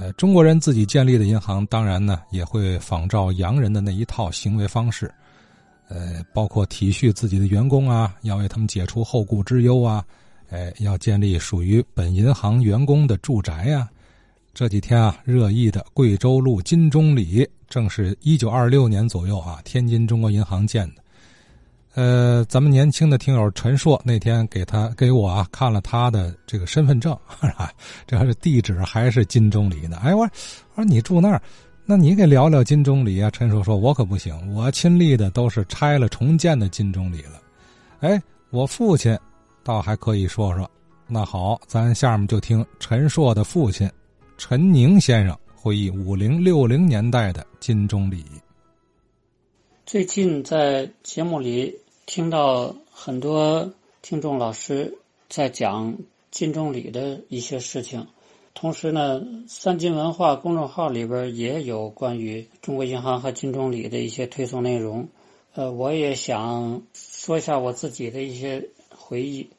呃，中国人自己建立的银行，当然呢也会仿照洋人的那一套行为方式，呃，包括体恤自己的员工啊，要为他们解除后顾之忧啊，哎，要建立属于本银行员工的住宅呀。这几天啊，热议的贵州路金钟里，正是一九二六年左右啊，天津中国银行建的。呃，咱们年轻的听友陈硕那天给他给我啊看了他的这个身份证，这还是地址还是金钟里呢？哎，我说我说你住那儿，那你给聊聊金钟里啊？陈硕说：“我可不行，我亲历的都是拆了重建的金钟里了。”哎，我父亲倒还可以说说。那好，咱下面就听陈硕的父亲陈宁先生回忆五零六零年代的金钟里。最近在节目里听到很多听众老师在讲金钟里的一些事情，同时呢，三金文化公众号里边也有关于中国银行和金钟里的一些推送内容。呃，我也想说一下我自己的一些回忆。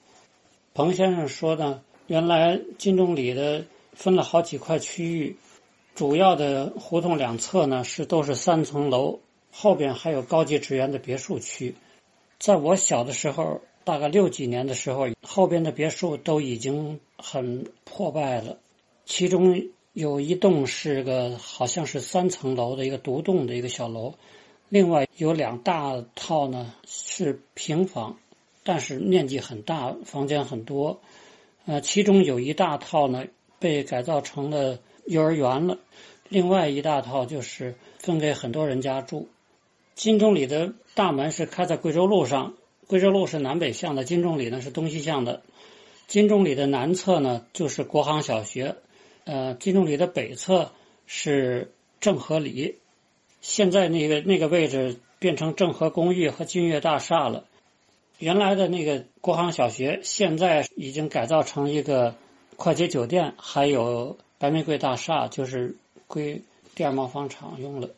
彭先生说呢，原来金钟里的分了好几块区域，主要的胡同两侧呢是都是三层楼。后边还有高级职员的别墅区，在我小的时候，大概六几年的时候，后边的别墅都已经很破败了。其中有一栋是个好像是三层楼的一个独栋的一个小楼，另外有两大套呢是平房，但是面积很大，房间很多。呃，其中有一大套呢被改造成了幼儿园了，另外一大套就是分给很多人家住。金钟里的大门是开在贵州路上，贵州路是南北向的，金钟里呢是东西向的。金钟里的南侧呢就是国航小学，呃，金钟里的北侧是正和里。现在那个那个位置变成正和公寓和君悦大厦了。原来的那个国航小学现在已经改造成一个快捷酒店，还有白玫瑰大厦，就是归第二贸房厂用了。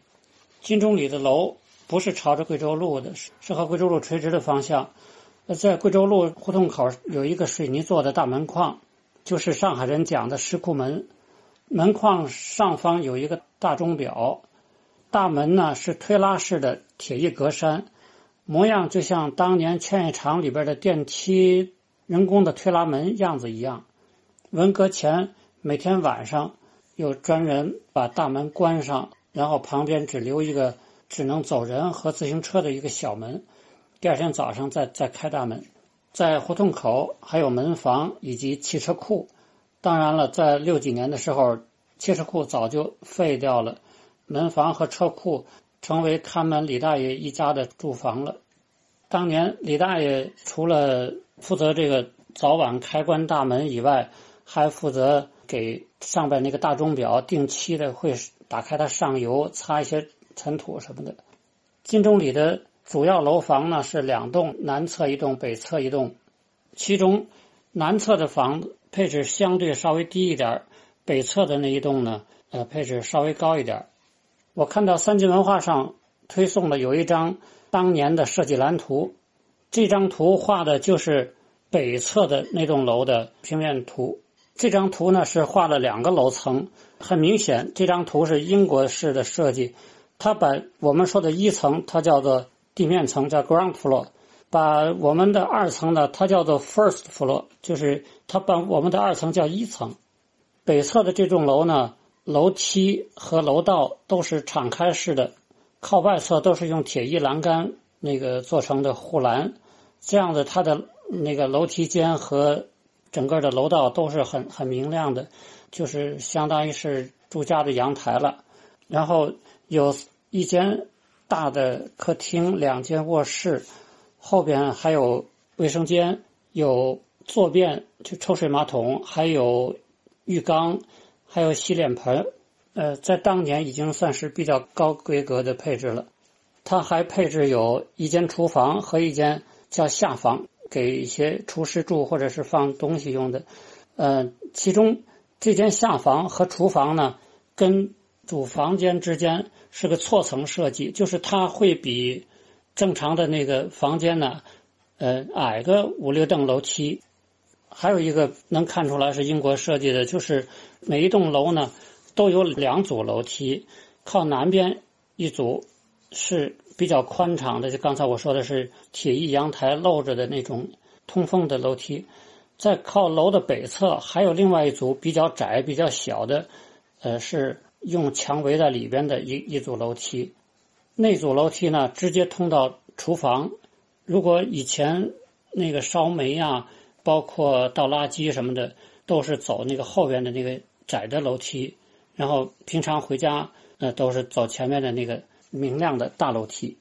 金钟里的楼。不是朝着贵州路的，是和贵州路垂直的方向。在贵州路胡同口有一个水泥做的大门框，就是上海人讲的石库门。门框上方有一个大钟表，大门呢是推拉式的铁艺格栅，模样就像当年劝业场里边的电梯人工的推拉门样子一样。文革前每天晚上有专人把大门关上，然后旁边只留一个。只能走人和自行车的一个小门，第二天早上再再开大门。在胡同口还有门房以及汽车库。当然了，在六几年的时候，汽车库早就废掉了，门房和车库成为看门李大爷一家的住房了。当年李大爷除了负责这个早晚开关大门以外，还负责给上边那个大钟表定期的会打开它上油，擦一些。尘土什么的，金钟里的主要楼房呢是两栋，南侧一栋，北侧一栋。其中南侧的房子配置相对稍微低一点，北侧的那一栋呢，呃，配置稍微高一点。我看到三晋文化上推送的有一张当年的设计蓝图，这张图画的就是北侧的那栋楼的平面图。这张图呢是画了两个楼层，很明显，这张图是英国式的设计。它把我们说的一层，它叫做地面层，叫 ground floor；把我们的二层呢，它叫做 first floor，就是它把我们的二层叫一层。北侧的这栋楼呢，楼梯和楼道都是敞开式的，靠外侧都是用铁艺栏杆那个做成的护栏，这样的它的那个楼梯间和整个的楼道都是很很明亮的，就是相当于是住家的阳台了。然后有。一间大的客厅，两间卧室，后边还有卫生间，有坐便，就抽水马桶，还有浴缸，还有洗脸盆。呃，在当年已经算是比较高规格的配置了。它还配置有一间厨房和一间叫下房，给一些厨师住或者是放东西用的。呃，其中这间下房和厨房呢，跟主房间之间是个错层设计，就是它会比正常的那个房间呢，呃，矮个五六栋楼梯。还有一个能看出来是英国设计的，就是每一栋楼呢都有两组楼梯，靠南边一组是比较宽敞的，就刚才我说的是铁艺阳台露着的那种通风的楼梯。在靠楼的北侧还有另外一组比较窄、比较小的，呃，是用墙围在里边的一一组楼梯。那组楼梯呢，直接通到厨房。如果以前那个烧煤呀，包括倒垃圾什么的，都是走那个后边的那个窄的楼梯，然后平常回家呃都是走前面的那个明亮的大楼梯。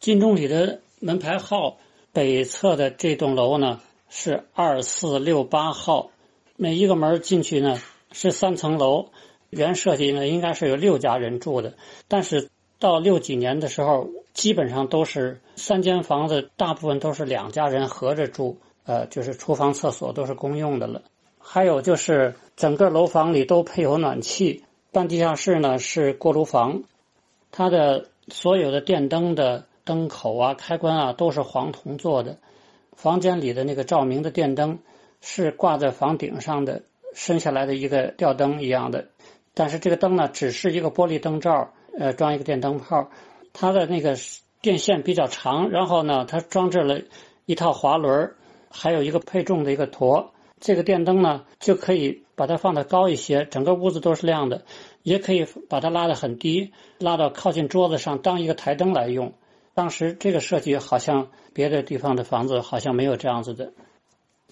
金钟里的门牌号北侧的这栋楼呢。是二四六八号，每一个门进去呢是三层楼，原设计呢应该是有六家人住的，但是到六几年的时候，基本上都是三间房子，大部分都是两家人合着住，呃，就是厨房、厕所都是公用的了。还有就是整个楼房里都配有暖气，半地下室呢是锅炉房，它的所有的电灯的灯口啊、开关啊都是黄铜做的。房间里的那个照明的电灯是挂在房顶上的，伸下来的一个吊灯一样的。但是这个灯呢，只是一个玻璃灯罩，呃，装一个电灯泡。它的那个电线比较长，然后呢，它装置了一套滑轮，还有一个配重的一个坨。这个电灯呢，就可以把它放的高一些，整个屋子都是亮的；也可以把它拉得很低，拉到靠近桌子上当一个台灯来用。当时这个设计好像别的地方的房子好像没有这样子的。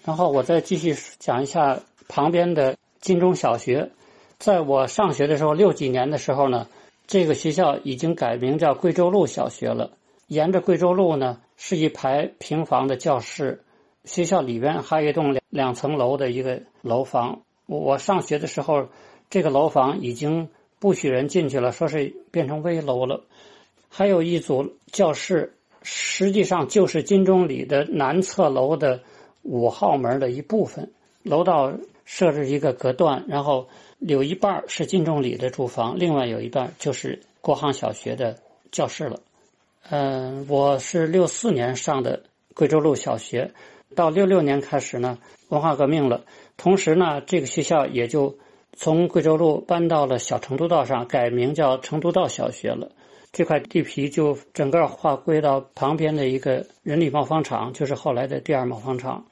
然后我再继续讲一下旁边的金钟小学。在我上学的时候，六几年的时候呢，这个学校已经改名叫贵州路小学了。沿着贵州路呢，是一排平房的教室。学校里边还有一栋两两层楼的一个楼房。我上学的时候，这个楼房已经不许人进去了，说是变成危楼了。还有一组教室，实际上就是金钟里的南侧楼的五号门的一部分。楼道设置一个隔断，然后有一半是金钟里的住房，另外有一半就是国航小学的教室了。嗯，我是六四年上的贵州路小学，到六六年开始呢，文化革命了，同时呢，这个学校也就从贵州路搬到了小成都道上，改名叫成都道小学了。这块地皮就整个划归到旁边的一个人力贸方厂，就是后来的第二贸方厂。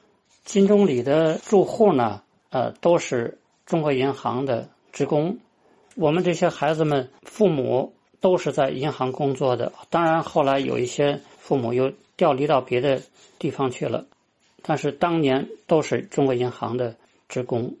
金钟里的住户呢，呃，都是中国银行的职工。我们这些孩子们父母都是在银行工作的，当然后来有一些父母又调离到别的地方去了，但是当年都是中国银行的职工。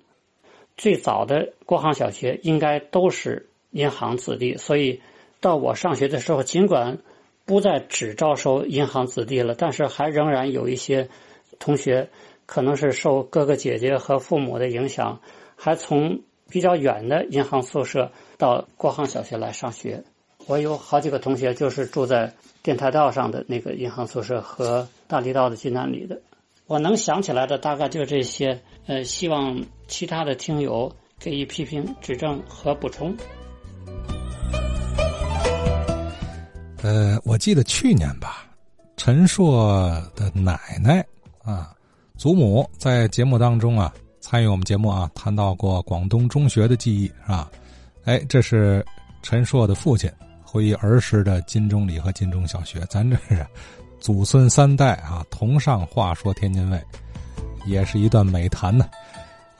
最早的国航小学应该都是银行子弟，所以。到我上学的时候，尽管不再只招收银行子弟了，但是还仍然有一些同学可能是受哥哥姐姐和父母的影响，还从比较远的银行宿舍到国航小学来上学。我有好几个同学就是住在电台道上的那个银行宿舍和大理道的济南里的。我能想起来的大概就这些。呃，希望其他的听友给予批评指正和补充。呃，我记得去年吧，陈硕的奶奶啊，祖母在节目当中啊，参与我们节目啊，谈到过广东中学的记忆，是吧？哎，这是陈硕的父亲回忆儿时的金钟里和金钟小学，咱这是祖孙三代啊，同上话说天津卫，也是一段美谈呢。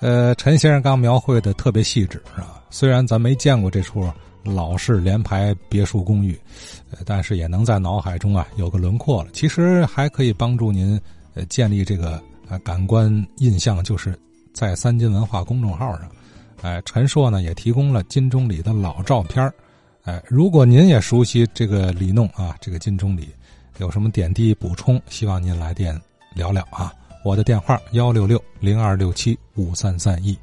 呃，陈先生刚描绘的特别细致，是吧？虽然咱没见过这处。老式联排别墅公寓，呃，但是也能在脑海中啊有个轮廓了。其实还可以帮助您呃建立这个呃感官印象，就是在三金文化公众号上，哎，陈硕呢也提供了金钟里的老照片哎，如果您也熟悉这个里弄啊，这个金钟里有什么点滴补充，希望您来电聊聊啊。我的电话幺六六零二六七五三三一。